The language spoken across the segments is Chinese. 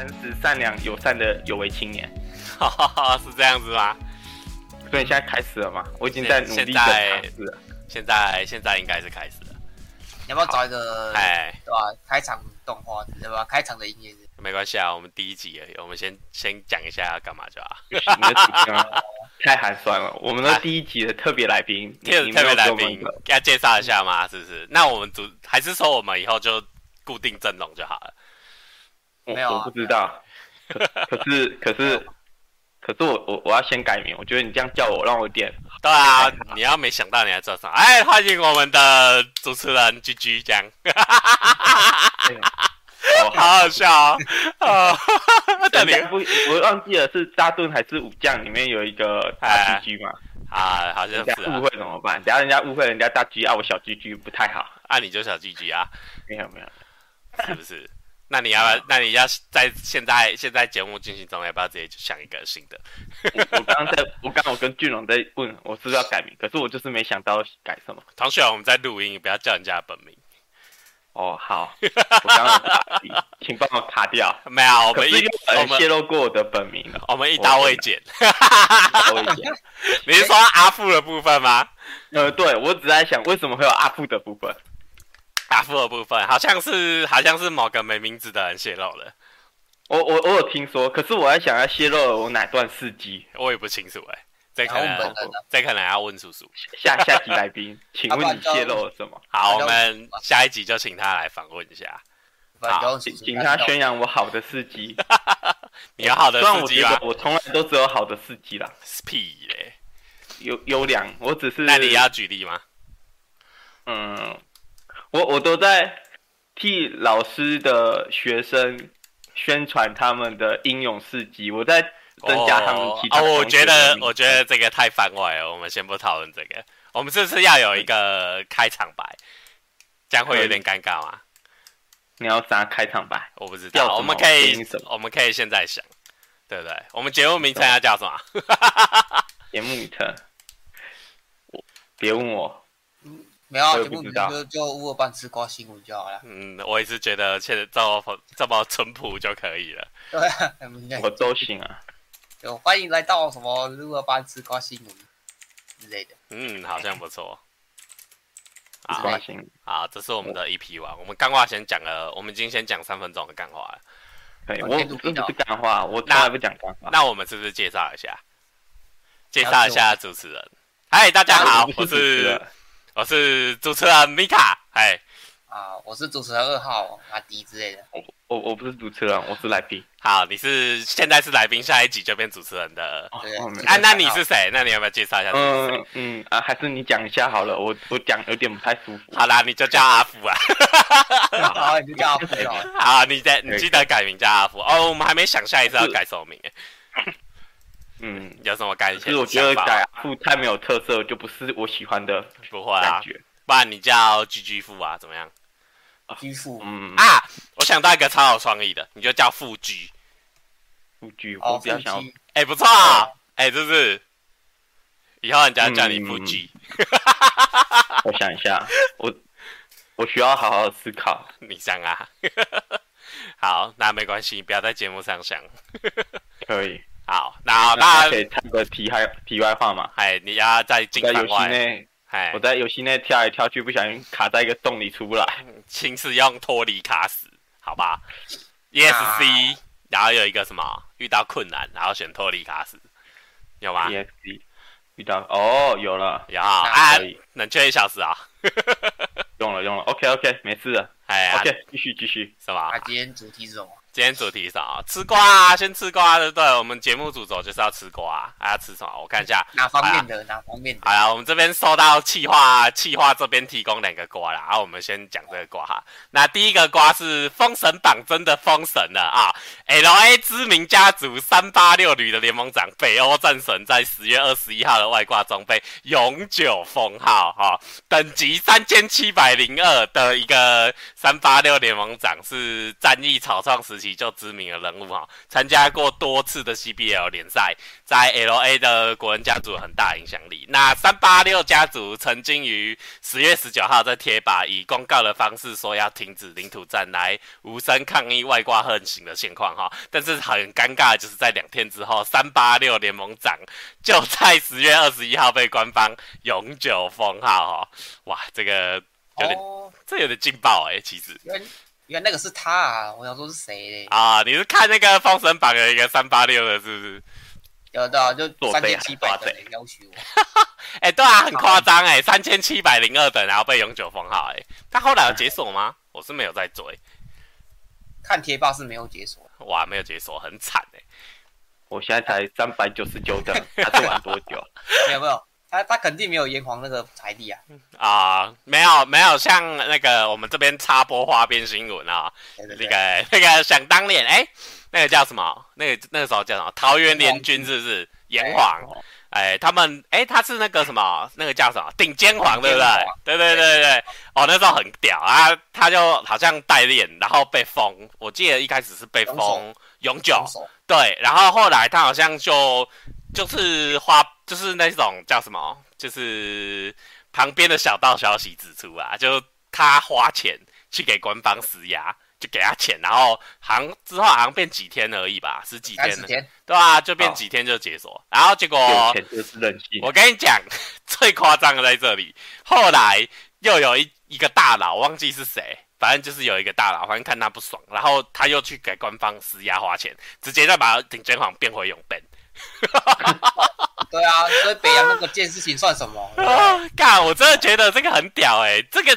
诚实、善良、友善的有为青年。是这样子吗？所以现在开始了吗？我已经在努力的尝试了。现在现在应该是开始了。你要不要找一个？哎，对吧？开场动画对吧？开场的音乐没关系啊，我们第一集而已，我们先先讲一下要干嘛就好。你的主题太寒酸了。我们的第一集的特别来宾，特别来宾，给他介绍一下吗？是不是？那我们主还是说我们以后就固定阵容就好了？没有，我不知道。可是可是 可是我我我要先改名。我觉得你这样叫我，让我有点。对啊，你要没想到你还做啥？哎，欢迎我们的主持人 GG 这样。好好笑啊！哦，等你不，我忘记了是扎顿还是武将里面有一个大 G G 嘛？啊，好像是。误会怎么办？等下人家误会人家大 G 啊，我小 G G 不太好。啊，你就小 G G 啊？没有没有，是不是？那你要不要？那你要在现在现在节目进行中，要不要直接想一个新的？我刚刚在，我刚刚我跟俊龙在问，我是不是要改名？可是我就是没想到改什么。唐雪，我们在录音，不要叫人家的本名。哦，好，我刚刚卡，请帮我卡掉。没有，我们一我们泄露过我的本名了，我们一刀未剪。刀未剪。你是说阿富的部分吗？呃，对，我只在想为什么会有阿富的部分。阿富的部分好像是好像是某个没名字的人泄露了。我我我有听说，可是我在想要泄露了我哪段事迹，我也不清楚哎。这可能这可能要问叔叔。下下集来宾，请问你泄露了什么？好，我们下一集就请他来访问一下。好，请请他宣扬我好的事迹。你有好的事迹吗？我从来都只有好的事迹啦。屁嘞，优优良，我只是。那你要举例吗？嗯，我我都在替老师的学生宣传他们的英勇事迹。我在。增加他们其他哦，我觉得我觉得这个太番外了，我们先不讨论这个。我们是不是要有一个开场白？这样会有点尴尬吗？你要啥开场白？我不知道，我们可以我们可以现在想，对不对？我们节目名称要叫什么？节目名称？别问我，没有节目名称就就乌尔班吃瓜新闻就好了。嗯，我也是觉得现在这么这么淳朴就可以了。对，我都行啊。有欢迎来到什么乌尔班吃瓜新闻之类的。嗯，好像不错。吃瓜新闻。好，这是我们的 EP one。我们干话先讲了，我们今天先讲三分钟的干话了。对，我不是干话，我从来不讲干话。那我们是不是介绍一下？介绍一下主持人。嗨，大家好，我是我是主持人米卡。哎。啊，我是主持人二号阿迪之类的。我我我不是主持人，我是来宾。好，你是现在是来宾，下一集就变主持人的。哦、啊，那你是谁？那你要不要介绍一下？嗯嗯啊，还是你讲一下好了，我我讲有点不太舒服。好啦，你就叫阿福啊。好，你就叫阿福好，你再你记得改名叫阿福哦。我们还没想下一次要改什么名。嗯，有什么改？其实我觉得改富太没有特色，就不是我喜欢的。不会啊，不然你叫 GG 富啊，怎么样？居富，嗯啊，我想到一个超有创意的，你就叫富居，富居，我比较想，哎，不错啊，哎，是不是？以后人家叫你富居，我想一下，我我需要好好思考。你想啊，好，那没关系，不要在节目上想。可以，好，那那可以插个题外题外话嘛？哎，你要在进场外。我在游戏内跳来跳去，不小心卡在一个洞里出不来。请使用脱离卡死，好吧？ESC，然后有一个什么遇到困难，然后选脱离卡死，有吗？ESC 遇到哦，有了，有啊，冷却一小时啊，用了用了，OK OK，没事了，哎，OK，继续继续，是吧？今天主题是什么？今天主题是啊？吃瓜啊，先吃瓜，对不对？我们节目主轴就是要吃瓜，还要吃什么？我看一下，哪方面的？哪方面的？好呀，我们这边收到气化，气化这边提供两个瓜啦，然后我们先讲这个瓜哈。那第一个瓜是封神榜真的封神了啊！LA 知名家族三八六旅的联盟长北欧战神在十月二十一号的外挂中被永久封号哈，等级三千七百零二的一个三八六联盟长是战役草创时期就知名的人物哈，参加过多次的 CBL 联赛，在 LA 的国人家族有很大影响力。那三八六家族曾经于十月十九号在贴吧以公告的方式说要停止领土战，来无声抗议外挂横行的现况哈。但是很尴尬，就是在两天之后，三八六联盟长就在十月二十一号被官方永久封号哈。哇，这个有点，哦、这有点劲爆哎、欸，其实。原来那个是他啊！我想说是谁嘞？啊，你是看那个封神榜的一个三八六的，是不是？有的、啊，就三千七百等要求我。哎、欸，对啊，很夸张哎，三千七百零二等，然后被永久封号哎。他后来有解锁吗？我是没有在追。看贴吧是没有解锁。哇，没有解锁，很惨哎。我现在才三百九十九等，他做完多久？没有没有。他他肯定没有炎黄那个财力啊！啊、呃，没有没有，像那个我们这边插播花边新闻啊，对对对那个 那个想当年，哎、欸，那个叫什么？那个那个时候叫什么？桃园联军是不是？炎黄，哎、欸，他们哎、欸，他是那个什么？那个叫什么？顶尖黄对不对？对对对对对，哦，那时候很屌啊！他就好像代练，然后被封，我记得一开始是被封永久，对，然后后来他好像就。就是花，就是那种叫什么，就是旁边的小道消息指出啊，就他花钱去给官方施压，就给他钱，然后好像之后好像变几天而已吧，十几天，天。对啊，就变几天就解锁，哦、然后结果我跟你讲，最夸张的在这里，后来又有一一个大佬，忘记是谁，反正就是有一个大佬，反正看他不爽，然后他又去给官方施压花钱，直接再把顶尖皇变回永变。对啊，所以北洋那个件事情算什么？干、啊，我真的觉得这个很屌哎、欸，这个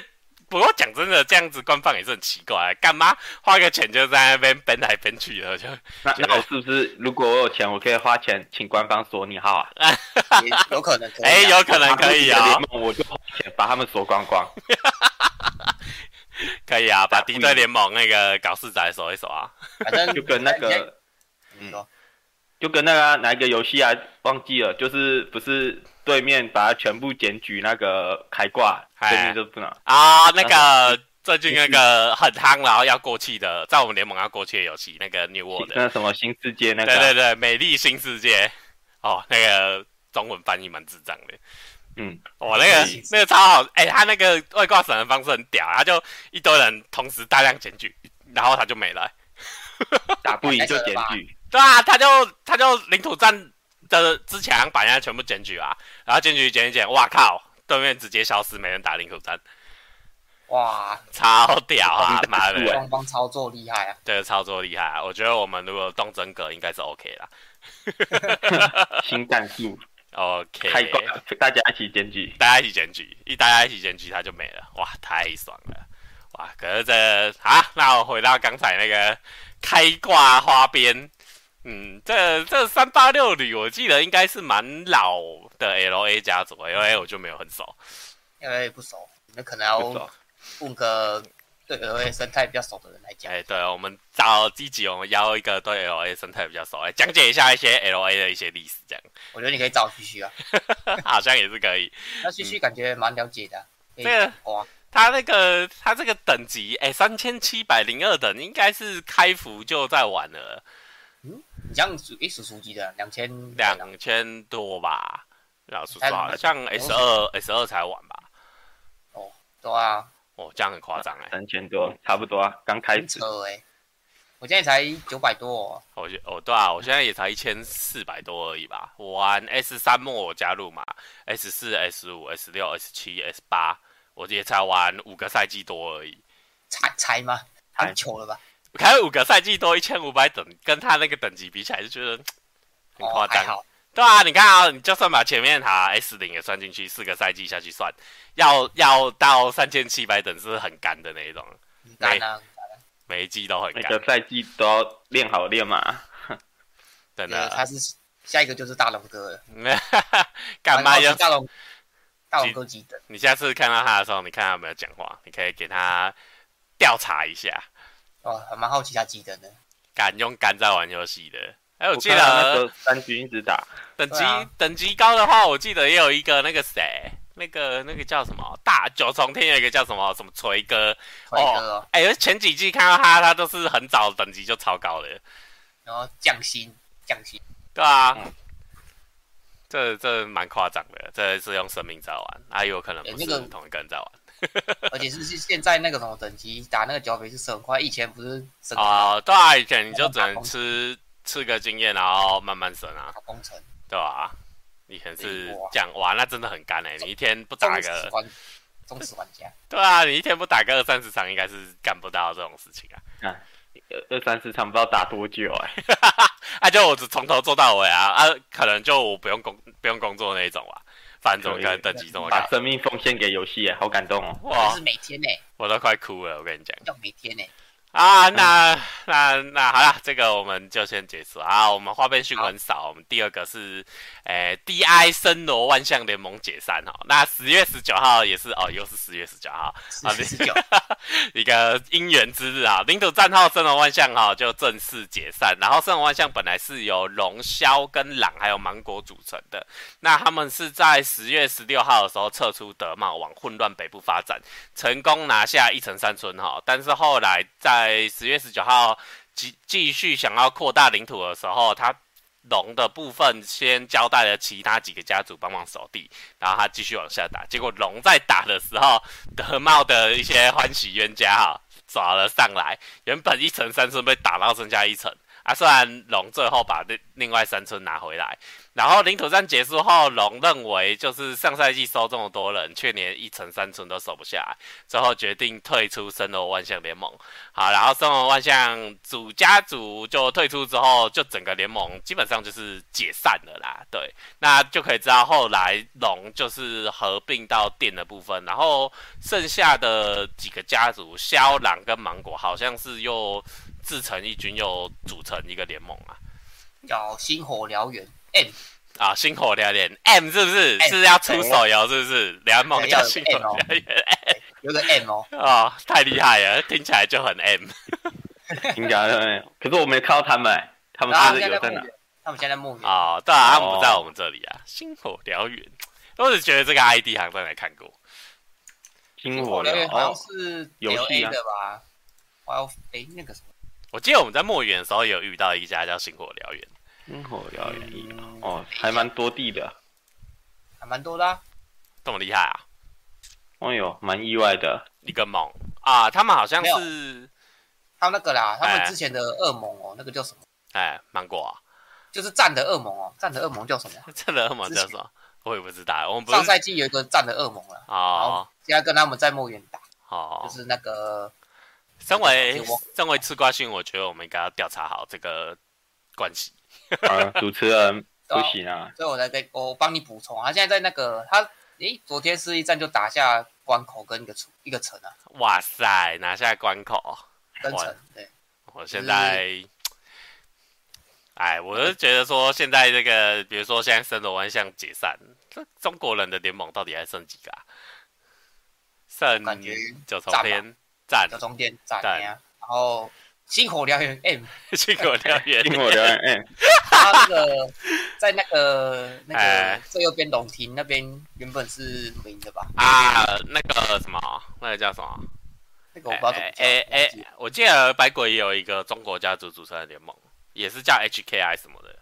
不过讲真的，这样子官方也是很奇怪，干嘛花个钱就在那边奔来奔去的？就那那我是不是如果我有钱，我可以花钱请官方锁你号啊？有可能，哎、欸，有可能可以啊、喔，我就花钱把他们锁光光。可以啊，把敌对联盟那个搞事仔锁一锁啊，反正就跟那个，嗯。就跟那个哪一个游戏啊，忘记了，就是不是对面把它全部检举那个开挂，对面就不能啊。那个最近那个很夯，然后要过气的，在我们联盟要过气的游戏，那个 New World 那什么新世界那个，对对对，美丽新世界。哦，那个中文翻译蛮智障的。嗯，哦，那个那个超好，哎、欸，他那个外挂审的方式很屌，他就一堆人同时大量检举，然后他就没了，打不赢就检举。对啊，他就他就领土战的之前把人家全部检举啊，然后检举检一检，哇靠，对面直接消失，没人打领土战，哇，超屌啊，妈的，双方操作厉害啊，对，操作厉害啊，我觉得我们如果动真格应该是 OK 啦，新战术，OK，开挂，大家一起检举，大家一起检举，一大家一起检举，他就没了，哇，太爽了，哇，可是这啊，那我回到刚才那个开挂花边。嗯，这这三八六旅我记得应该是蛮老的 L A 家族，L A 我就没有很熟，L A 不熟，那可能要问个对 L A 生态比较熟的人来讲。哎，对，我们找积极，我们邀一个对 L A 生态比较熟，来讲解一下一些 L A 的一些历史，这样。我觉得你可以找旭旭啊，好像也是可以。那旭旭感觉蛮了解的、啊。这个哇，他那个他这个等级，哎，三千七百零二等，应该是开服就在玩了。嗯，你这样属诶属属级的两千两千多吧？老实说，像 S 二 S 二才玩吧？哦，对啊，哦，这样很夸张哎，三千多，差不多啊，刚开始。哎，我现在才九百多。我哦，对啊，我现在也才一千四百多而已吧。我玩 S 三末我加入嘛，S 四 S 五 S 六 S 七 S 八，我也才玩五个赛季多而已。才才吗？太糗了吧？开五个赛季多一千五百等，跟他那个等级比起来，就觉得很夸张。哦、对啊，你看啊，你就算把前面哈 S 零也算进去，四个赛季下去算，要要到三千七百等是很干的那一种。每每一季都很干，每个赛季都要练好练嘛。真的，他是下一个就是大龙哥了。干嘛要大龙？大龙哥几等？你下次看到他的时候，你看他有没有讲话，你可以给他调查一下。哦，还蛮好奇他几等的，敢用肝在玩游戏的。哎，我记得那个三局一直打，等级、啊、等级高的话，我记得也有一个那个谁，那个那个叫什么？大九重天有一个叫什么？什么锤哥，锤哥哦，哎、欸，前几季看到他，他都是很早等级就超高的，然后降薪降薪，对啊，嗯、这这蛮夸张的，这是用生命在玩，还有可能不是同一个人在玩。欸 而且是是现在那个什么等级打那个剿匪是省快，以前不是省啊？对啊，以前你就只能吃吃个经验，然后慢慢升啊。工程对吧？以前是这样哇，那真的很干哎！你一天不打个忠实玩家，对啊，你一天不打个二三十场，应该是干不到这种事情啊。啊，二三十场不知道打多久哎，啊，就我只从头做到尾啊啊，可能就我不用工不用工作那一种啊。反正跟等级这么把生命奉献给游戏，好感动哦！哇，是每天呢，我都快哭了，我跟你讲，要每天呢。啊，那那那好了，这个我们就先结束啊。我们花边讯很少，我们第二个是，诶、欸、，DI 森罗万象联盟解散哦。那十月十九号也是哦，又是十月十九号啊，十九 一个姻缘之日啊。领土战号森罗万象哈就正式解散，然后森罗万象本来是由龙骁跟狼还有芒果组成的，那他们是在十月十六号的时候撤出德茂，往混乱北部发展，成功拿下一城山村哈，但是后来在在十月十九号继继续想要扩大领土的时候，他龙的部分先交代了其他几个家族帮忙守地，然后他继续往下打。结果龙在打的时候，德茂的一些欢喜冤家哈抓了上来，原本一层三层被打到剩下一层啊，虽然龙最后把另另外三村拿回来。然后领土战结束后，龙认为就是上赛季收这么多人，却连一城三村都守不下来，最后决定退出森罗万象联盟。好，然后森罗万象主家族就退出之后，就整个联盟基本上就是解散了啦。对，那就可以知道后来龙就是合并到电的部分，然后剩下的几个家族骁狼跟芒果好像是又自成一军，又组成一个联盟啊，叫星火燎原。M 啊，星火燎原 M 是不是 M, 是要出手游？是不是联盟叫星火燎原？有个 M 哦，哦，太厉害了，听起来就很 M。听起来可是我没看到他们，他们是有在哪？他们现在墓园啊，对啊，他们不在我们这里啊。星火燎原，我只觉得这个 ID 好像在哪看过。星火燎原好像是 LA 的吧？还有哎，那个什么？我记得我们在墨园的时候有遇到一家叫星火燎原。星火燎原哦，还蛮多地的，还蛮多的，啊，这么厉害啊！哦呦，蛮意外的，一个梦啊！他们好像是，他们那个啦，他们之前的恶魔哦，欸，那个叫什么？哎，芒果，啊，就是战的恶魔哦，战的恶魔叫什么？战的恶魔叫什么？我也不知道。我们上赛季有一个战的恶魔了，哦，现在跟他们在墨园打，哦，就是那个。身为身为吃瓜训，我觉得我们应该要调查好这个关系。啊，主持人 不行啊，所以我在这我帮你补充。他现在在那个他，诶，昨天是一战就打下关口跟一个城一个城啊！哇塞，拿下关口跟城，对。我现在，哎，我是觉得说现在这个，比如说现在森罗万象解散，这中国人的联盟到底还剩几个啊？剩九重天战，九重天战，然后。星火燎原 M，星火燎原，星火燎原 M。他那个在那个那个最右边龙庭那边原本是明的吧？啊，那个什么，那个叫什么？那个我不知道怎么叫。哎哎，我记得百鬼也有一个中国家族组成的联盟，也是叫 HKI 什么的。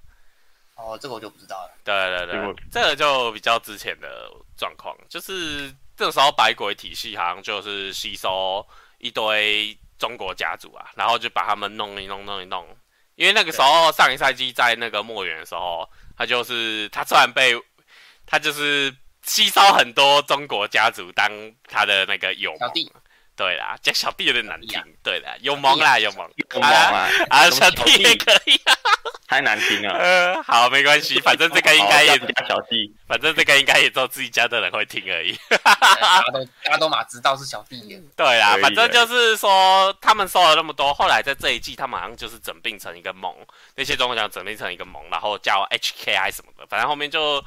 哦，这个我就不知道了。对对对，这个就比较之前的状况，就是这时候百鬼体系好像就是吸收一堆。中国家族啊，然后就把他们弄一弄，弄一弄。因为那个时候上一赛季在那个墨园的时候，他就是他虽然被他就是吸收很多中国家族当他的那个友盟。对啦，叫小弟有点难听。对的，有萌啦，有萌，有萌啊，啊，小弟也可以啊。太难听了。呃，好，没关系，反正这个应该也加小弟，反正这个应该也只有自己家的人会听而已。大家都大家都嘛知道是小弟。对啦，反正就是说他们收了那么多，后来在这一季他们好像就是整并成一个盟，那些中国讲整并成一个盟，然后叫 HKI 什么的，反正后面就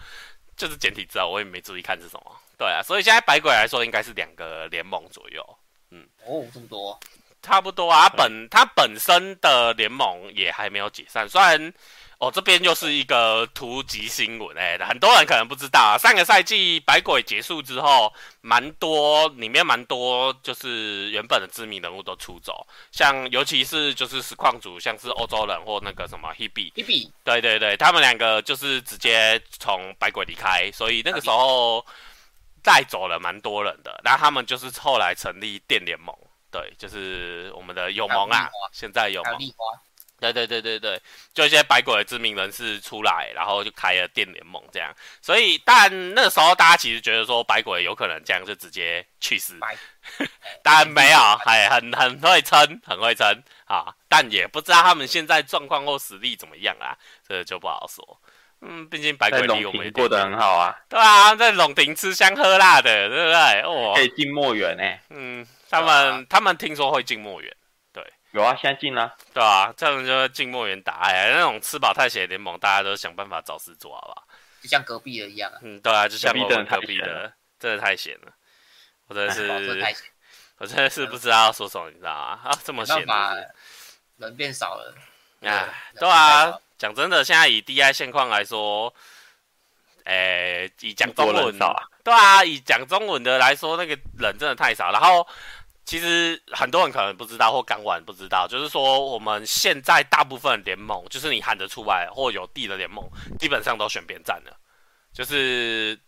就是简体字啊，我也没注意看是什么。对啊，所以现在百鬼来说应该是两个联盟左右。嗯，哦，这么多。差不多啊。本他本身的联盟也还没有解散，虽然。哦，这边又是一个突击新闻哎，很多人可能不知道啊。上个赛季百鬼结束之后，蛮多里面蛮多就是原本的知名人物都出走，像尤其是就是实况组，像是欧洲人或那个什么 Hebe，Hebe，对对对，他们两个就是直接从百鬼离开，所以那个时候带走了蛮多人的。然后他们就是后来成立电联盟，对，就是我们的友盟啊，现在友盟。对对对对对，就一些百鬼的知名人士出来，然后就开了电联盟这样。所以，但那个时候大家其实觉得说百鬼有可能这样就直接去世，但没有，还很很会撑，很会撑啊。但也不知道他们现在状况或实力怎么样啊，这个就不好说。嗯，毕竟白鬼离我们过得很好啊。对啊，在龙庭吃香喝辣的，对不对？哦，可以进墨园哎。嗯，他们、啊、他们听说会进墨园。对有啊，现在进了，对啊，这样就进墨园打哎，那种吃饱太闲联盟，大家都想办法找事做，好不好？就像隔壁的一样啊。嗯，对啊，就像隔壁的，隔壁的真的太闲了，我真的是，我真的是不知道要说什么，你知道吗？啊，这么闲，人变少了。哎，对啊，讲真的，现在以 DI 现况来说，哎，以讲中文，对啊，以讲中文的来说，那个人真的太少，然后。其实很多人可能不知道或刚玩不知道，就是说我们现在大部分联盟，就是你喊得出来或有地的联盟，基本上都选边站了，就是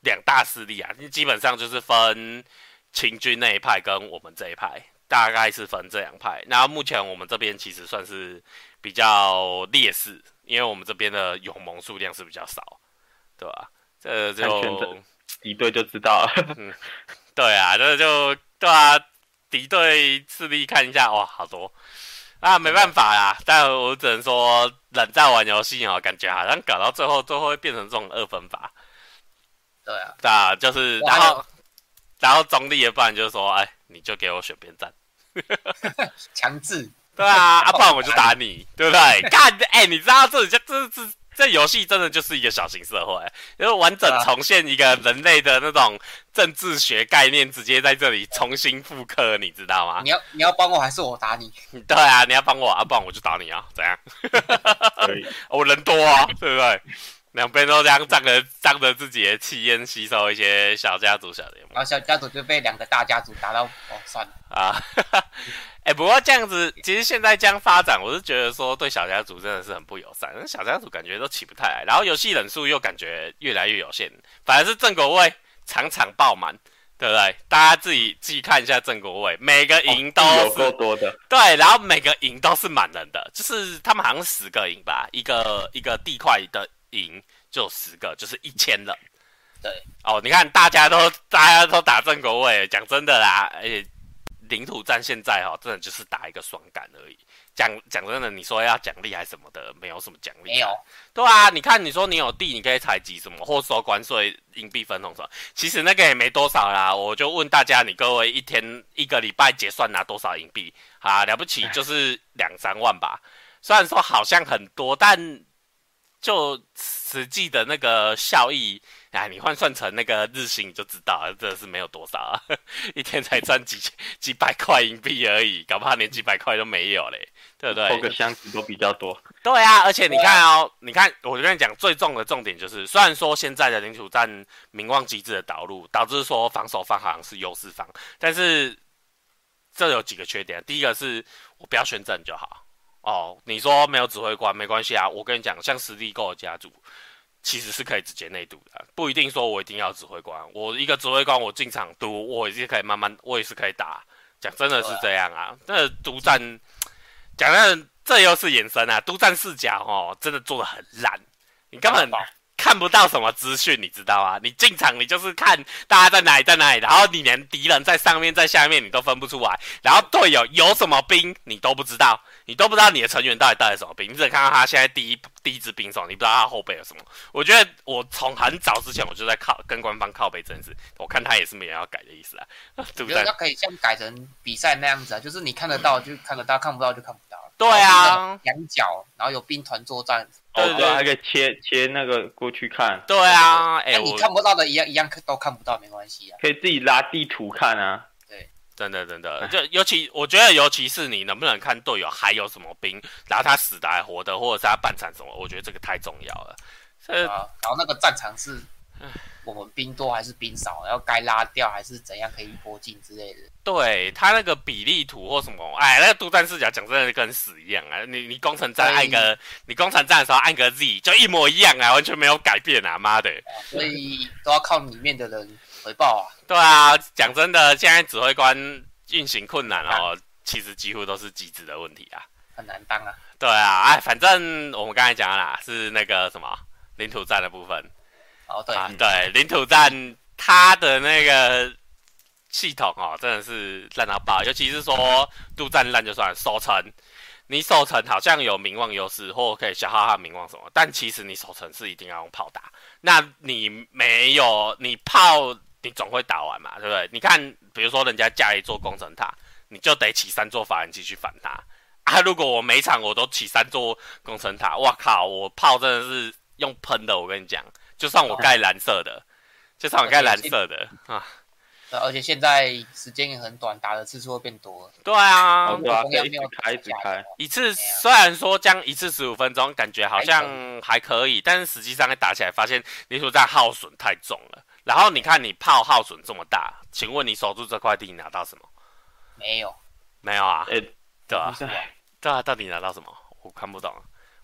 两大势力啊，基本上就是分秦军那一派跟我们这一派，大概是分这两派。那目前我们这边其实算是比较劣势，因为我们这边的勇盟数量是比较少，对吧？这就敌对就知道了。嗯，对啊，这就。对啊，敌对势力看一下，哇，好多啊，没办法呀。但我只能说，人在玩游戏哦，感觉好像搞到最后，最后会变成这种二分法。对啊，对啊，就是然后然后中立的，不然就是说，哎，你就给我选边站，强制。对啊，啊，不然我就打你，对不对？看，哎，你知道这这这这。这游戏真的就是一个小型社会，因为完整重现一个人类的那种政治学概念，直接在这里重新复刻，你知道吗？你要你要帮我还是我打你？对啊，你要帮我啊，不然我就打你啊，怎样？可以，我 人多啊，对不对？两边都这样仗着仗着自己的气焰，吸收一些小家族小联盟，然后小家族就被两个大家族打到，哦，算了啊。哎，不过这样子，其实现在这样发展，我是觉得说对小家族真的是很不友善。小家族感觉都起不太来，然后游戏人数又感觉越来越有限，反而是正国位场场爆满，对不对？大家自己自己看一下正国位，每个营都是、哦、有够多的，对，然后每个营都是满人的，就是他们好像十个营吧，一个一个地块的营就十个，就是一千人。对，哦，你看大家都大家都打正国位，讲真的啦，而且。领土战现在哈，真的就是打一个爽感而已。讲讲真的，你说要奖励还是什么的，没有什么奖励。没有。对啊，你看，你说你有地，你可以采集什么，或收关税、硬币分红什么。其实那个也没多少啦。我就问大家，你各位一天一个礼拜结算拿多少硬币？啊，了不起就是两三万吧。虽然说好像很多，但就实际的那个效益。哎，你换算成那个日薪你就知道了，真的是没有多少啊，一天才赚几几百块银币而已，搞不好连几百块都没有嘞，对不对？抽个箱子都比较多。对啊，而且你看哦，你看，我跟你讲，最重的重点就是，虽然说现在的领土战名望机制的导入，导致说防守方好像是优势方，但是这有几个缺点。第一个是我不要宣战就好哦，你说没有指挥官没关系啊，我跟你讲，像实力够的家族。其实是可以直接内读的，不一定说我一定要指挥官。我一个指挥官，我进场读，我也是可以慢慢，我也是可以打。讲真的是这样啊，那独战，讲的这又是延伸啊，独战视角哦，真的做的很烂，你根本看不到什么资讯，你知道啊？你进场你就是看大家在哪里在哪里，然后你连敌人在上面在下面你都分不出来，然后队友有什么兵你都不知道。你都不知道你的成员到底带了什么兵，你只能看到他现在第一第一支兵种，你不知道他后背有什么。我觉得我从很早之前我就在靠跟官方靠背这件事，我看他也是没有要改的意思啊，对不对？他可以像改成比赛那样子啊，就是你看得到就看得到，看不到就看不到。对啊，仰角，然后有兵团作战，对对，还可以切切那个过去看。对啊，哎，你看不到的一样一样都看不到，没关系啊，可以自己拉地图看啊。真的真的，就尤其我觉得，尤其是你能不能看队友还有什么兵，然后他死的还活的，或者是他半残什么，我觉得这个太重要了。啊，然后那个战场是。我们兵多还是兵少？要该拉掉还是怎样可以一波进之类的？对他那个比例图或什么，哎，那个独占视角讲真的跟死一样啊！你你攻城战按个，你攻城战的时候按个 Z 就一模一样啊，完全没有改变啊！妈的，所以都要靠里面的人回报啊。对啊，讲真的，现在指挥官运行困难哦，其实几乎都是机制的问题啊，很难当啊。对啊，哎，反正我们刚才讲了啦，是那个什么领土战的部分。哦，对、啊、对，领土战它的那个系统哦，真的是烂到爆。尤其是说陆战烂就算了，守城，你守城好像有名望优势，或可以消耗他名望什么，但其实你守城是一定要用炮打。那你没有，你炮你总会打完嘛，对不对？你看，比如说人家架一座工程塔，你就得起三座法兰机去反它。啊，如果我每场我都起三座工程塔，哇靠，我炮真的是用喷的，我跟你讲。就算我盖蓝色的，就算我盖蓝色的啊，而且现在时间也很短，打的次数会变多。对啊，对啊，一直开一直开，一次虽然说将一次十五分钟，感觉好像还可以，但是实际上一打起来，发现领土战耗损太重了。然后你看你炮耗损这么大，请问你守住这块地，你拿到什么？没有，没有啊？欸、对啊，对啊，到底拿到什么？我看不懂。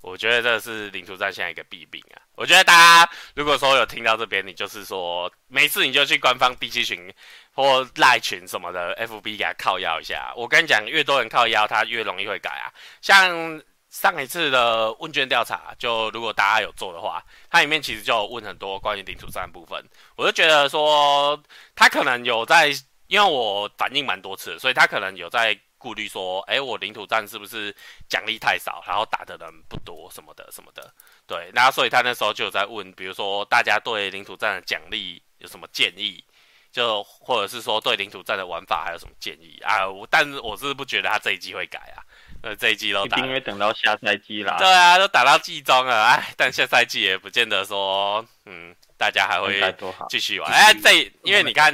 我觉得这是领土战现在一个弊病啊！我觉得大家如果说有听到这边，你就是说没事你就去官方 D 七群或赖群什么的 FB 给他靠腰一下。我跟你讲，越多人靠腰，他越容易会改啊。像上一次的问卷调查，就如果大家有做的话，它里面其实就有问很多关于领土战的部分。我就觉得说他可能有在，因为我反应蛮多次，所以他可能有在。顾虑说，哎，我领土战是不是奖励太少，然后打的人不多什么的什么的？对，那所以他那时候就有在问，比如说大家对领土战的奖励有什么建议，就或者是说对领土战的玩法还有什么建议啊？我但是我是不觉得他这一季会改啊，呃，这一季都打，因为等到下赛季啦。对啊，都打到季中了，哎，但下赛季也不见得说，嗯，大家还会继续玩。哎，这因为你看，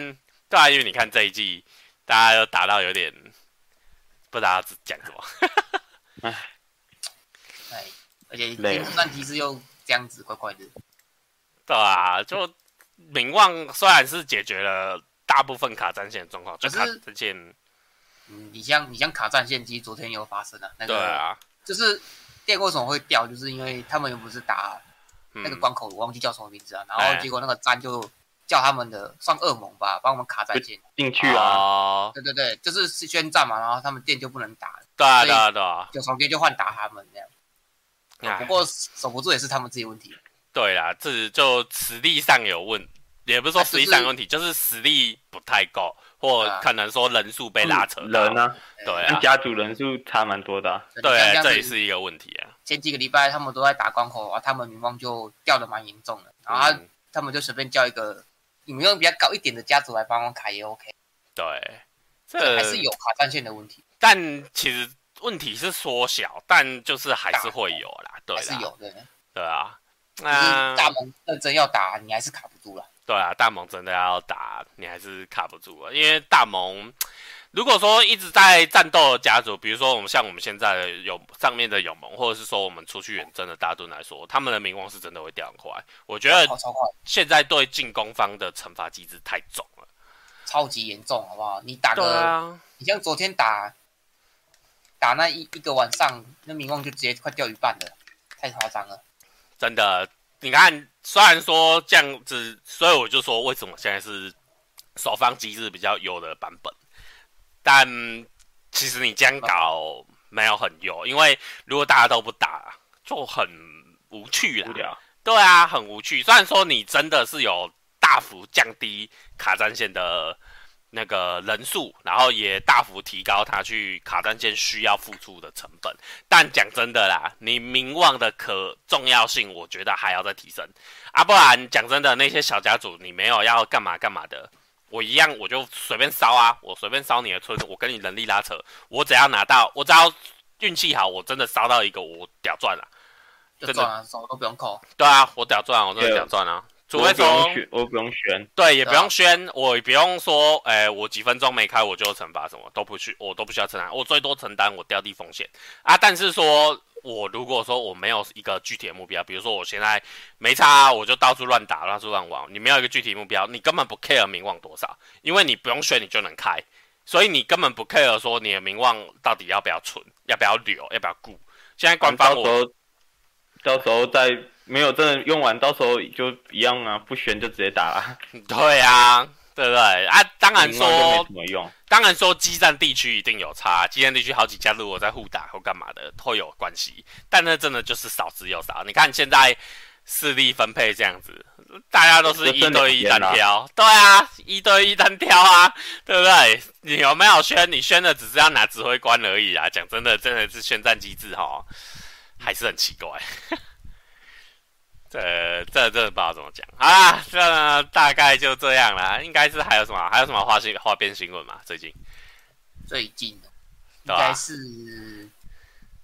对啊，因为你看这一季大家都打到有点。不知道讲什么，哎，而且领土战其实又这样子，怪怪的。对啊，就名望虽然是解决了大部分卡战线的状况，就卡战线，嗯，你像你像卡战线，其实昨天有发生啊，那个对啊，就是电为什么会掉，就是因为他们又不是打那个关口，我忘记叫什么名字啊，然后结果那个战就。叫他们的算恶魔吧，帮我们卡战线进去啊！哦、对对对，就是宣战嘛，然后他们电就不能打，对啊对啊对啊，就从电就换打他们这样。啊、不过守不住也是他们自己问题。对啦，这就实力上有问，也不是说实力上有问题，啊就是、就是实力不太够，或可能说人数被拉扯。人啊，对啊，家族人数差蛮多的、啊。对，这也是一个问题啊。前几个礼拜他们都在打关口啊，他们名望就掉的蛮严重的，然后他，、嗯、他们就随便叫一个。你们用比较高一点的家族来帮忙卡也 OK。对，这还是有卡战线的问题。但其实问题是缩小，但就是还是会有啦。对，还是有的。对啊，那大盟认真要打，你还是卡不住了。对啊，大盟真的要打，你还是卡不住啊，因为大盟。如果说一直在战斗的家族，比如说我们像我们现在有上面的友盟，或者是说我们出去远征的大盾来说，他们的名望是真的会掉很快。我觉得现在对进攻方的惩罚机制太重了，超级严重，好不好？你打个，啊、你像昨天打打那一一个晚上，那名望就直接快掉一半了，太夸张了。真的，你看，虽然说这样子，所以我就说为什么现在是守方机制比较优的版本。但其实你这样搞没有很优，因为如果大家都不打，就很无趣啦。无聊。对啊，很无趣。虽然说你真的是有大幅降低卡战线的那个人数，然后也大幅提高他去卡单线需要付出的成本，但讲真的啦，你名望的可重要性，我觉得还要再提升啊！不然讲真的，那些小家族你没有要干嘛干嘛的。我一样，我就随便烧啊！我随便烧你的村，我跟你人力拉扯，我只要拿到，我只要运气好，我真的烧到一个，我屌赚了，就赚了，什么都不用扣。对啊，我屌赚，我真的屌赚啊！除非说我不用宣，对，也不用宣，我也不用说，哎、欸，我几分钟没开我就惩罚什么，都不去，我都不需要承担，我最多承担我掉地风险啊。但是说我如果说我没有一个具体的目标，比如说我现在没差，我就到处乱打，到处乱玩，你没有一个具体目标，你根本不 care 名望多少，因为你不用宣你就能开，所以你根本不 care 说你的名望到底要不要存，要不要留，要不要顾。现在官方我到时候再。没有真的用完，到时候就一样啊，不选就直接打了。对啊，对不对啊？当然说。当然说，激战地区一定有差，激战地区好几家如果在互打或干嘛的，都有关系。但那真的就是少之又少。你看现在势力分配这样子，大家都是一对一单挑。对啊，一对一单挑啊，对不对？你有没有宣？你宣的只是要拿指挥官而已啊。讲真的，真的是宣战机制哈，还是很奇怪。呃，这这不知道怎么讲啊，这大概就这样了。应该是还有什么？还有什么花新花边新闻嘛？最近最近应该是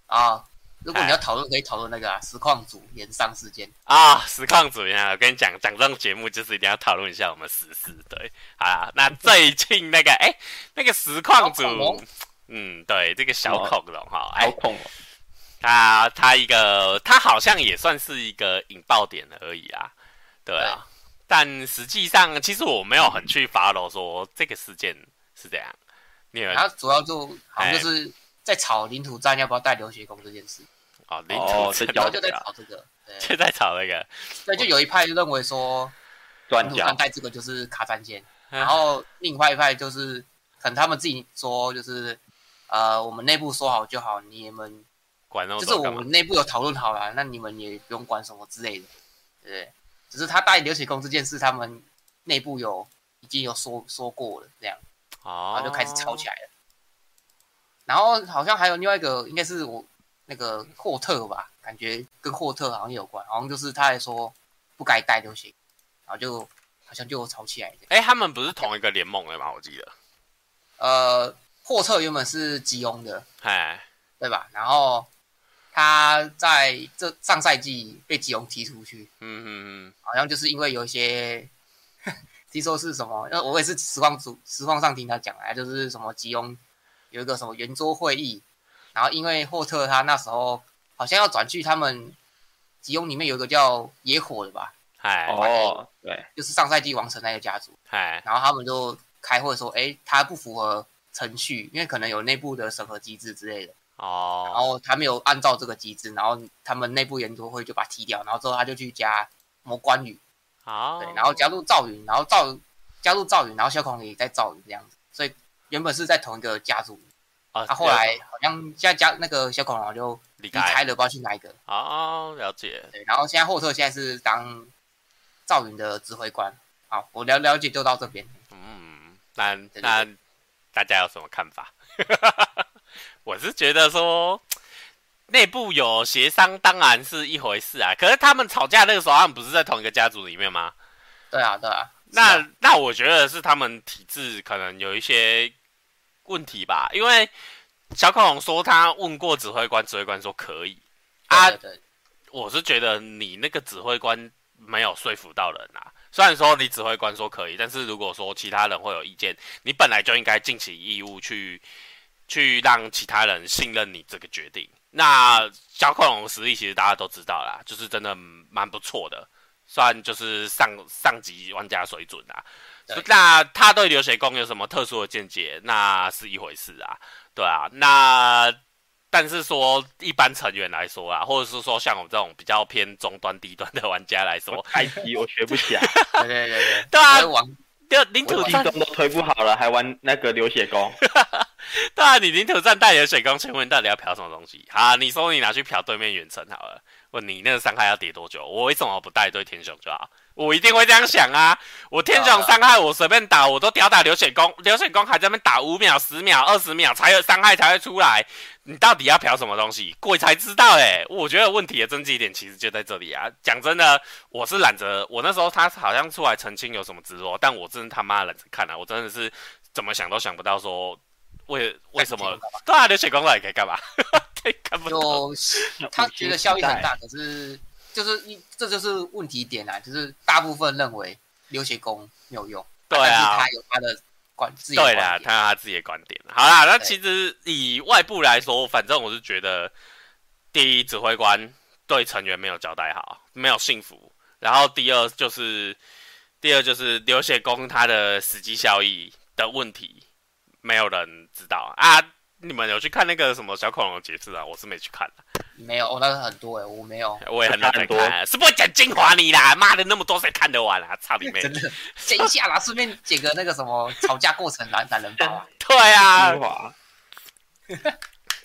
啊，如果你要讨论，可以讨论那个啊，实况组延上事件啊，实况组啊，我跟你讲，讲这种节目就是一定要讨论一下我们时事。对，好啦，那最近那个哎、欸，那个实况组，嗯，对，这个小恐龙哈，哎。他他一个，他好像也算是一个引爆点而已啊，对啊。对，但实际上，其实我没有很去 follow 说这个事件是这样。你他主要就好像就是在吵领土战要不要带留学工这件事。哦，领土战，然后就在吵这个，就在吵那个。对，就有一派就认为说领土战带这个就是卡战线，然后另外一派就是可能他们自己说就是呃，我们内部说好就好，你们。就是我们内部有讨论好了，那你们也不用管什么之类的，对不对？只是他带流血工这件事，他们内部有已经有说说过了，这样，然后就开始吵起来了。然后好像还有另外一个，应该是我那个霍特吧，感觉跟霍特好像有关，好像就是他还说不该带流血，然后就好像就吵起来。哎，他们不是同一个联盟的吗？我记得。呃，霍特原本是吉翁的，哎，对吧？然后。他在这上赛季被吉翁踢出去，嗯嗯嗯，好像就是因为有一些 听说是什么，因为我也是实况组实况上听他讲啊，就是什么吉翁有一个什么圆桌会议，然后因为霍特他那时候好像要转去他们吉翁里面有一个叫野火的吧，哎哦对，就是上赛季王城那个家族，哎，然后他们就开会说，哎，他不符合程序，因为可能有内部的审核机制之类的。哦，然后他没有按照这个机制，然后他们内部研究会就把他踢掉，然后之后他就去加魔关羽，哦，对，然后加入赵云，然后赵加入赵云，然后小孔也在赵云这样子，所以原本是在同一个家族，啊，后来好像现在加那个小孔然后就离开了，不知道去哪一个，哦，了解，对，然后现在霍特现在是当赵云的指挥官，好，我了了解就到这边，嗯，那那大家有什么看法？我是觉得说，内部有协商当然是一回事啊。可是他们吵架那个时候，他们不是在同一个家族里面吗？对啊，对啊。那啊那我觉得是他们体制可能有一些问题吧。因为小恐龙说他问过指挥官，指挥官说可以啊。对对对。我是觉得你那个指挥官没有说服到人啊。虽然说你指挥官说可以，但是如果说其他人会有意见，你本来就应该尽其义务去。去让其他人信任你这个决定。那小恐龙的实力其实大家都知道啦，就是真的蛮不错的，算就是上上级玩家水准啊。那他对流血弓有什么特殊的见解？那是一回事啊，对啊。那但是说一般成员来说啊，或者是说像我这种比较偏中端低端的玩家来说，太低我学不起来。对对对对，对啊。就领土战都推不好了，还玩那个流血弓？对啊，你领土战带流血弓，请问你到底要嫖什么东西？好，你说你拿去嫖对面远程好了。问你那个伤害要叠多久？我为什么不带对天雄就好？我一定会这样想啊！我天雄伤害我随便打，我都吊打流血弓，流血弓还在那边打五秒、十秒、二十秒才有伤害才会出来。你到底要嫖什么东西？鬼才知道哎！我觉得问题的症结点其实就在这里啊！讲真的，我是懒得，我那时候他好像出来澄清有什么直播，但我真的他妈懒得看啊！我真的是怎么想都想不到说为为什么对啊，流血弓到底可以干嘛？可以干不到。他觉得效益很大，可是。就是一这就是问题点啊，就是大部分认为流血功没有用，对啊，他有他的观自己对啦，他有他自己的观点。好啦，那其实以外部来说，反正我是觉得，第一指挥官对成员没有交代好，没有信服。然后第二就是，第二就是流血功它的实际效益的问题，没有人知道啊。你们有去看那个什么小恐龙的解释啊？我是没去看的。没有，我那个很多哎，我没有。我也很认真看，是不会讲精华你啦？妈的，那么多谁看得完啊？操你妹！真的剪一下啦，顺便剪个那个什么吵架过程男男人包啊。对啊。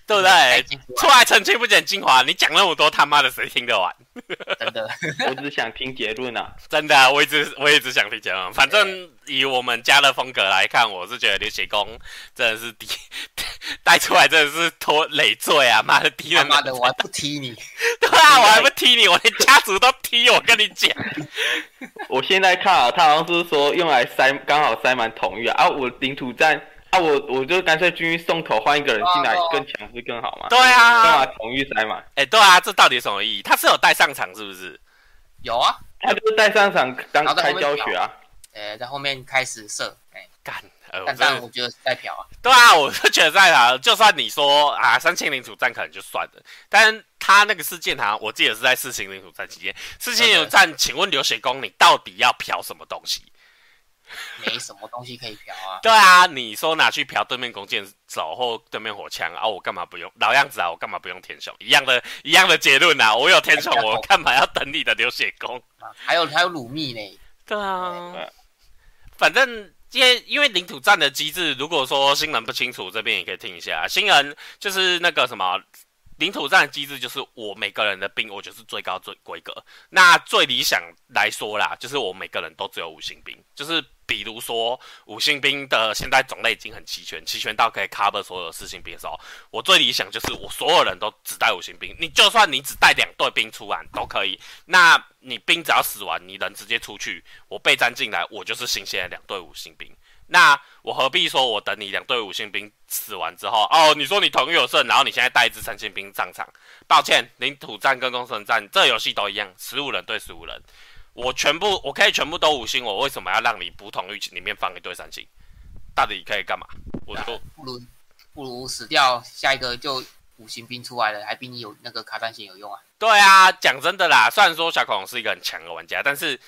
对不对？出来澄清不讲精华，你讲那么多他妈的谁听得完？真的，我只想听结论啊！真的，我一直我一直想听结论。反正以我们家的风格来看，我是觉得流血功真的是低 带出来真的是拖累赘啊！妈的，敌人妈的，我还不踢你！对啊，我还不踢你，我连家族都踢我，跟你讲。我现在看啊，他好像是说用来塞，刚好塞满统御啊！啊，我领土战。啊，我我就干脆军医送头，换一个人进来更强，不是更好吗？对啊，干嘛同一塞嘛？哎，对啊，这到底有什么意义？他是有带上场是不是？有啊，他就是带上场当开教学啊。哎，在后面开始射，哎，干，但但我觉得是在嫖啊。对啊，我是觉得在啊。就算你说啊，三千零主战可能就算了，但他那个事件好像我记得是在四千零主战期间。四千零主战，请问流血功你到底要嫖什么东西？没什么东西可以嫖啊！对啊，你说拿去嫖对面弓箭手或对面火枪啊，我干嘛不用？老样子啊，我干嘛不用天雄？一样的，一样的结论啊！我有天雄，我干嘛要等你的流血弓？还有还有鲁密呢？对啊，对反正因为因为领土战的机制，如果说新人不清楚，这边也可以听一下。新人就是那个什么。领土战的机制就是我每个人的兵，我就是最高最规格。那最理想来说啦，就是我每个人都只有五星兵。就是比如说五星兵的现在种类已经很齐全，齐全到可以 cover 所有四星兵的时候，我最理想就是我所有人都只带五星兵。你就算你只带两队兵出来都可以。那你兵只要死完，你人直接出去，我备战进来，我就是新鲜的两队五星兵。那我何必说，我等你两队五星兵死完之后，哦，你说你统御有胜，然后你现在带一支三星兵上场？抱歉，领土战跟攻城战这游戏都一样，十五人对十五人，我全部我可以全部都五星，我为什么要让你不统御里面放一堆三星？到底可以干嘛？我说不如不如死掉，下一个就五星兵出来了，还比你有那个卡战线有用啊？对啊，讲真的啦，虽然说小恐龙是一个很强的玩家，但是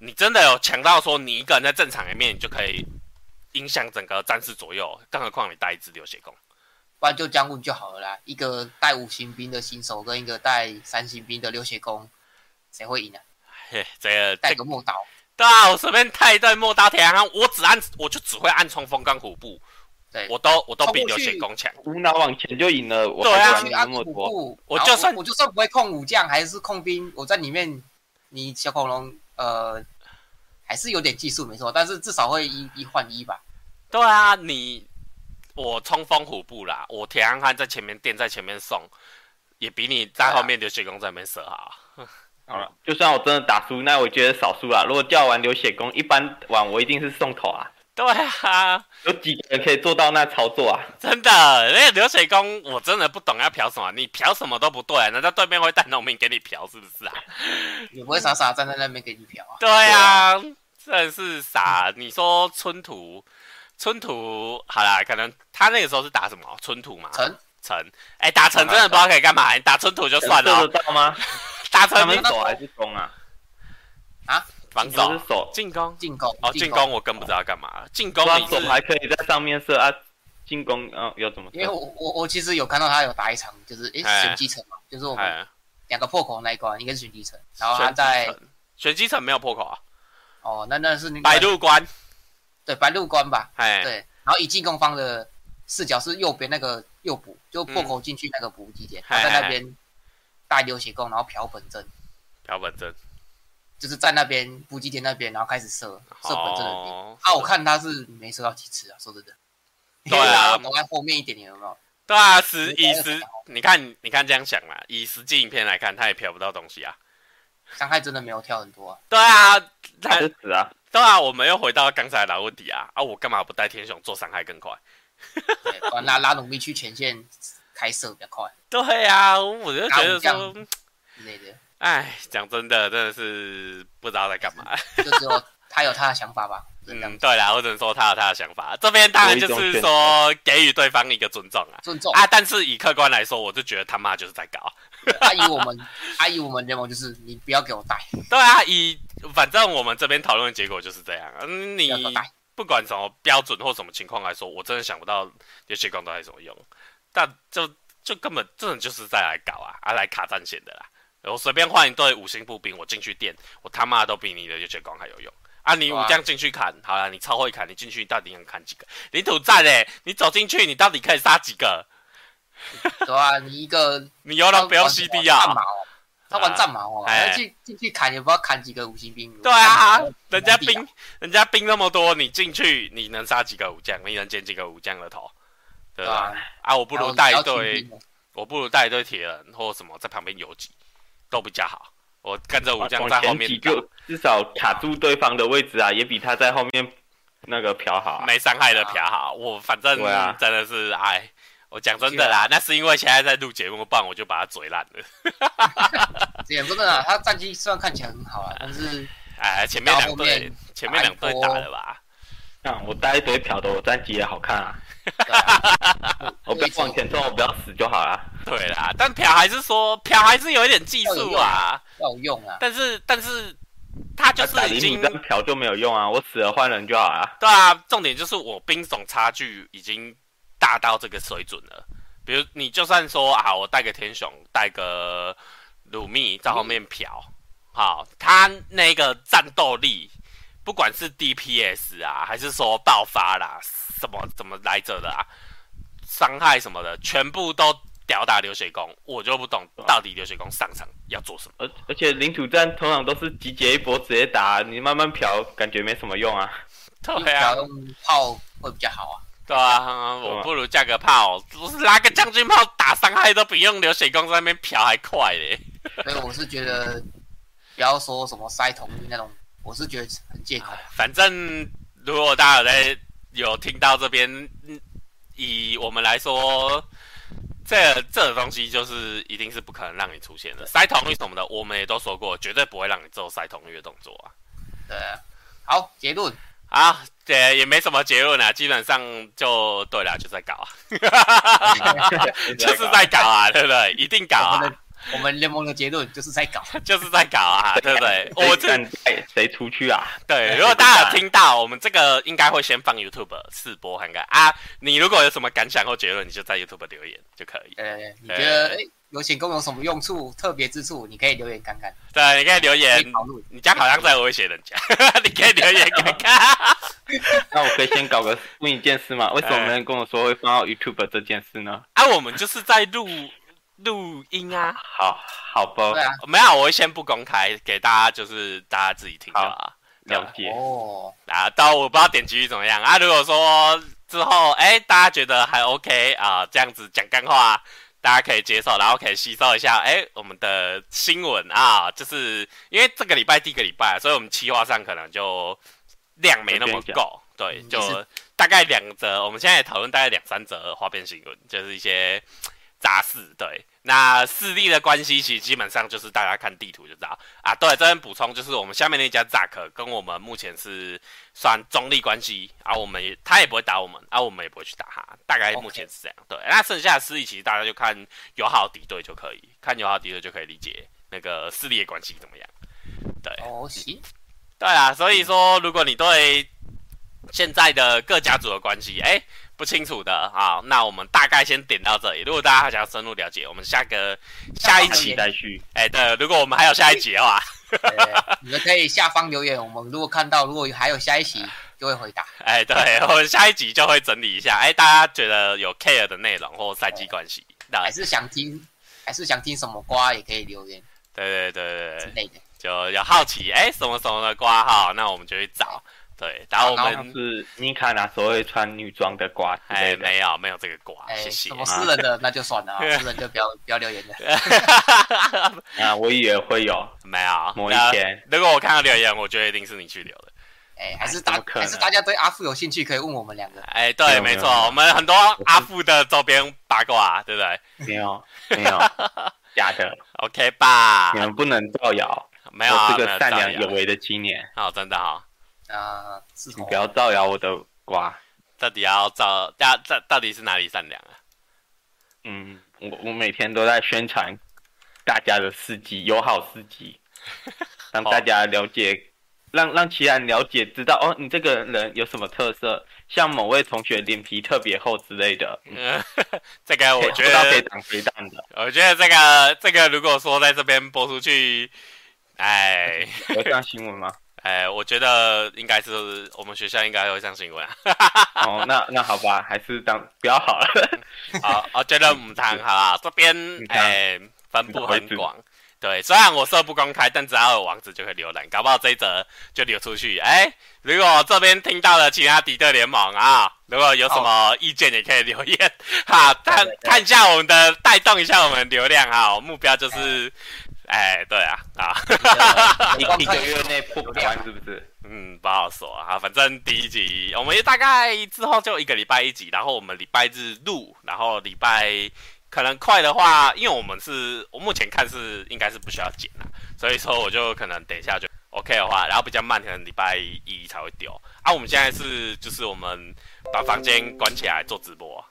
你真的有强到说你一个人在正场里面你就可以。影响整个战士左右，更何况你带一只流血弓，不然就将军就好了啦。一个带五星兵的新手跟一个带三星兵的流血弓，谁会赢呢？嘿，这个带个莫刀，对啊，我随便带一段莫刀铁汉，我只按我就只会按冲锋跟虎步，对，我都我都比流血弓强，无脑往前就赢了。对啊，去按虎步，我就算我就算不会控武将还是控兵，我在里面，你小恐龙呃。还是有点技术没错，但是至少会一一换一吧。对啊，你我冲锋虎步啦，我铁汉汉在前面垫在前面送，也比你在后面流血弓在那边射好。好了，就算我真的打输，那我觉得少输了。如果掉完流血工，一般玩我一定是送头啊。对啊，有几个人可以做到那操作啊？真的，那个流血工我真的不懂要嫖什么，你嫖什么都不对，难道对面会带农民给你嫖是不是啊？你不会傻傻站在那边给你嫖啊？对啊。真的是傻！你说春土，春土好啦，可能他那个时候是打什么春土嘛？城城，哎、欸，打城真的不知道可以干嘛？你打春土就算了。得到吗？打城你守还是攻啊？啊，防守、进攻、进攻。哦，进攻我更不知道干嘛。进攻你还可以在上面射啊？进攻嗯，要怎么？因为我我我其实有看到他有打一场，就是诶玄机城嘛，就是我们两个破口那一关应该是玄机城，然后他在玄机城没有破口啊。哦，那那是你白鹿关，对，白鹿关吧？哎，对。然后以进攻方的视角是右边那个右补，就破口进去那个补给点，他、嗯、在那边带流血弓，然后漂本阵，漂本阵，就是在那边补给点那边，然后开始射射本阵的兵。哦、啊，我看他是没射到几次啊，说真的。对啊，我在后面一点点有没有？对啊，实以实，你看你看这样想啦，以实际影片来看，他也嫖不到东西啊。伤害真的没有跳很多啊！对啊，他是死啊！对啊，我们又回到刚才的问题啊！啊，我干嘛不带天雄做伤害更快？对，拉拉努力去前线开射比较快。对啊，我就觉得说，之类的。哎，讲真的，真的是不知道在干嘛。就只有他有他的想法吧。嗯，对啦，我只能说他有他的想法。这边当然就是说给予对方一个尊重啊，尊重啊。但是以客观来说，我就觉得他妈就是在搞。阿 姨，我们阿姨，我们联盟就是你不要给我带。对啊，以反正我们这边讨论的结果就是这样。嗯，你不管什么标准或什么情况来说，我真的想不到这些光都还什么用。但就就根本这种就是在来搞啊，啊来卡战线的啦。我随便换一队五星步兵，我进去电，我他妈都比你的流血光还有用。啊，你武将进去砍，好了，你超会砍，你进去到底能砍几个？领土战嘞，你走进去，你到底可以杀几个？对啊，你一个你有人不要 CD 啊？他玩战矛哦，进进去砍也不知道砍几个五星兵。对啊，人家兵人家兵那么多，你进去你能杀几个武将？你能捡几个武将的头？对吧？啊，我不如带一队，我不如带一队铁人或什么在旁边游击，都比较好。我跟着武将在后面，就至少卡住对方的位置啊，也比他在后面那个嫖好，啊，没伤害的嫖好。我反正真的是哎，我讲真的啦，那是因为现在在录节目，不然我就把他嘴烂了。讲真的啊，他战绩虽然看起来很好啊，但是 哎，前面两队前面两队打了吧？啊，我带一堆嫖的，我战绩也好看啊。我不要往前冲，我不要死就好了。对啦，但嫖还是说嫖还是有一点技术啊，要用啊。但是但是他就是已经嫖就没有用啊，我死了换人就好了。对啊，重点就是我兵种差距已经大到这个水准了。比如你就算说啊，我带个天雄，带个鲁密在后面嫖，好，他那个战斗力，不管是 DPS 啊，还是说爆发啦，什么怎么来着的啊，伤害什么的，全部都。吊打流水工，我就不懂到底流水工上场要做什么。而而且领土战通常都是集结一波直接打，你慢慢嫖感觉没什么用啊。对啊，用炮会比较好啊。对啊，我不如架个炮，不是拿个将军炮打伤害都比用流水工在那边嫖还快嘞。所以我是觉得不要说什么塞同意那种，我是觉得很借口。反正如果大家有在有听到这边，以我们来说。这这个东西就是一定是不可能让你出现的，塞同率什么的，我们也都说过，绝对不会让你做塞同率的动作啊。对啊，好，结论啊，对，也没什么结论啊，基本上就对了，就 在搞啊，就是在搞啊，对不对？一定搞啊。我们联盟的结论就是在搞，就是在搞啊，对不对？我这带谁出去啊？对，如果大家有听到，我们这个应该会先放 YouTube 试播看看啊。你如果有什么感想或结论，你就在 YouTube 留言就可以。呃，你觉得哎，流血弓有什么用处、特别之处？你可以留言看看。对，你可以留言。你家好像在威胁人家，你可以留言看看。那我可以先搞个问一件事吗？为什么没人跟我说会放到 YouTube 这件事呢？啊，我们就是在录。录音啊，好好吧，对啊，没有，我会先不公开给大家，就是大家自己听啊，了解。哦。啊，到我不知道点击率怎么样。啊。如果说之后哎，大家觉得还 OK 啊，这样子讲干话，大家可以接受，然后可以吸收一下哎，我们的新闻啊，就是因为这个礼拜第一个礼拜，所以我们企划上可能就量没那么够，对，就大概两则，我们现在也讨论大概两三则花边新闻，就是一些杂事，对。那势力的关系，其实基本上就是大家看地图就知道啊。对，这边补充就是我们下面那家扎克跟我们目前是算中立关系，啊，我们也他也不会打我们，啊，我们也不会去打他，大概目前是这样。对，那剩下的势力其实大家就看友好敌对就可以，看友好敌对就可以理解那个势力的关系怎么样。对，哦，行，对啊，所以说如果你对现在的各家族的关系，哎。不清楚的啊，那我们大概先点到这里。如果大家还想要深入了解，我们下个下一期再续。哎，对，如果我们还有下一集的话，你们可以下方留言。我们如果看到如果还有下一集，就会回答。哎，对，我们下一集就会整理一下。哎，大家觉得有 care 的内容或赛季关系，还是想听，还是想听什么瓜也可以留言。对对对对对，之类的，就有好奇哎什么什么的瓜哈，那我们就去找。对，然后我们是妮卡那所谓穿女装的瓜，哎，没有没有这个瓜，谢谢。什么私人的 那就算了，私人就不要不要留言了。啊，我以为会有，没有。某一天，如果我看到留言，我觉得一定是你去留的。哎，还是大还是大家对阿富有兴趣，可以问我们两个。哎，对，没错，我们很多阿富的周边八卦，对不对？没有，没有。假的，OK 吧？你们不能造谣，没有、啊，我是个善良有为的青年。好、哦，真的哈、哦。啊，你不要造谣我的瓜。到底要造？到到到底是哪里善良啊？嗯，我我每天都在宣传大家的司机，友好司机，让大家了解。让让其他人了解，知道哦，你这个人有什么特色？像某位同学脸皮特别厚之类的。嗯，这个我觉得可以挡飞弹的。我觉得这个这个如果说在这边播出去，哎，有这样新闻吗？哎，我觉得应该是我们学校应该会上新闻啊。哦，那那好吧，还是当不要好了。好，我觉得母汤好啊，这边哎分布很广。对，虽然我设不公开，但只要有网址就可以浏览，搞不好这一则就流出去。哎，如果这边听到了其他敌对联盟啊，如果有什么意见也可以留言，好，看看一下我们的带动一下我们流量啊，目标就是，哎，对啊，啊，一 一个月内破百万是不是？嗯，不好说啊，反正第一集我们大概之后就一个礼拜一集，然后我们礼拜日录，然后礼拜。可能快的话，因为我们是我目前看是应该是不需要剪了，所以说我就可能等一下就 OK 的话，然后比较慢，可能礼拜一才会丢。啊，我们现在是就是我们把房间关起来做直播。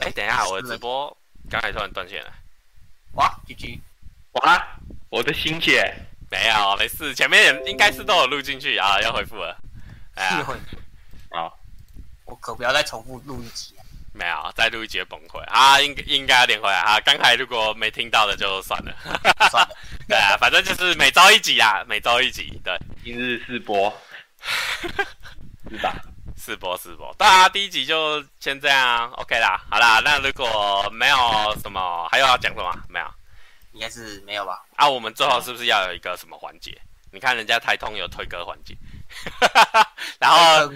哎，等一下，我的直播刚才突然断线了。哇，GG，哇，我的心血没有，没事，前面也应该是都有录进去啊，要回复了。哎呀，好，我可不要再重复录一集。没有，再录一节崩溃啊！应应该要点回来哈。刚才如果没听到的就算了，算了。对啊，反正就是每周一集啊，每周一集。对，今日试播，是吧？试播试播。对啊，第一集就先这样啊，OK 啦。好啦，那如果没有什么，还有要讲什么？没有，应该是没有吧？啊，我们最后是不是要有一个什么环节？你看人家台通有推歌环节，然后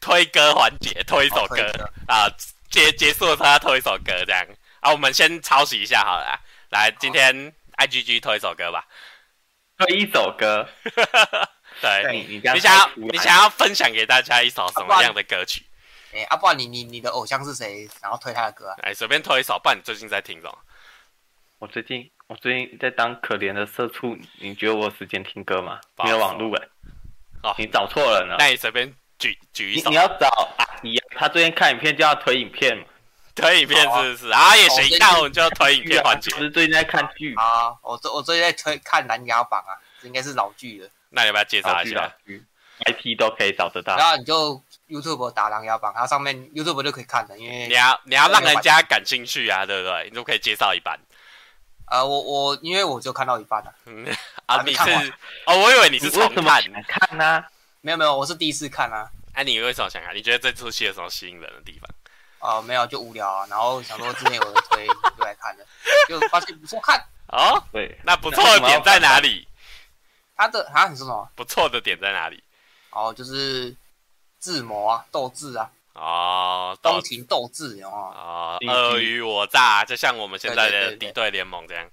推歌环节，推一首歌啊。结结束的时候要推一首歌，这样啊，我们先抄袭一下好了。来，今天 I G G 推一首歌吧。推一首歌，对，你你你想要你想要分享给大家一首什么样的歌曲？哎，阿爸，你你你的偶像是谁？然后推他的歌。哎，随便推一首。不然你最近在听什么？我最近我最近在当可怜的社畜。你觉得我有时间听歌吗？没有网路哎。哦，你找错人了。那你随便举举一首。你要找啊。他最近看影片就要推影片嘛，推影片是不是？啊也行，那我们就推影片环节。不是最近在看剧啊，我最我最近在推看《琅琊榜》啊，应该是老剧了。那你要不要介绍一下？IP 都可以找得到。然后你就 YouTube 打《琅琊榜》，它上面 YouTube 就可以看的，因为你要你要让人家感兴趣啊，对不对？你就可以介绍一半。呃，我我因为我就看到一半了。嗯啊，你是哦，我以为你是重看看呢。没有没有，我是第一次看啊。哎，你为什么想看？你觉得这出戏有什么吸引人的地方？哦，没有，就无聊啊。然后想说之前有人推，就来看了，就发现不错看。哦，对，那不错的点在哪里？他的啊，你说什么？不错的点在哪里？哦，就是智谋啊，斗智啊。哦，斗情斗志哦啊。哦，尔虞我诈，就像我们现在的敌对联盟这样。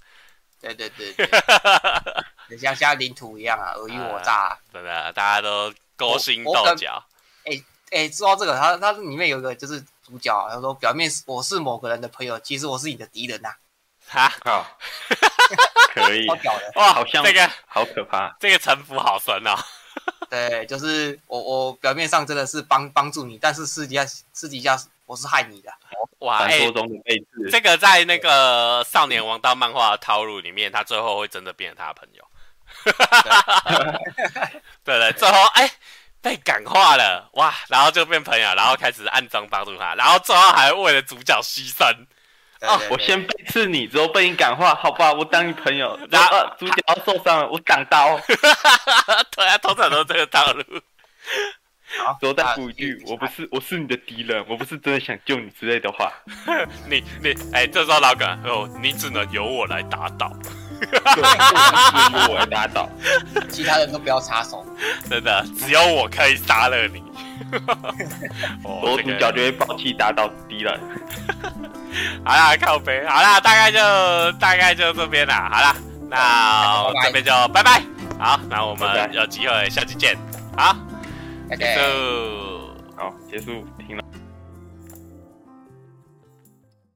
对对 对。像像领土一样啊，尔虞我诈。真的，大家都。勾心斗角，哎哎，说到这个，他他里面有一个就是主角，他说表面我是某个人的朋友，其实我是你的敌人呐。哈，可以，好屌的哇，好像这个好可怕，这个城府好深哦。对，就是我我表面上真的是帮帮助你，但是私底下私底下我是害你的。哇，哎，这个在那个少年王道漫画的套路里面，他最后会真的变成他的朋友。对 对，最后哎被感化了哇，然后就变朋友，然后开始暗中帮助他，然后最后还为了主角牺牲。哦，我先背刺你，之后被你感化，好吧，我当你朋友。然后主角要受伤了，我挡刀。对啊，通常都是这个套路。之后再补一句，我不是我是你的敌人，我不是真的想救你之类的话。你你哎，这时候老梗哦，你只能由我来打倒。对，由我来打倒，其他人都不要插手。真的，只有我可以杀了你。我主角就会放弃打倒敌人。好啦，靠北，好啦，大概就大概就这边啦。好啦，那这边就拜拜。好，那我们有机会下期见。好，结束。好，结束，停了。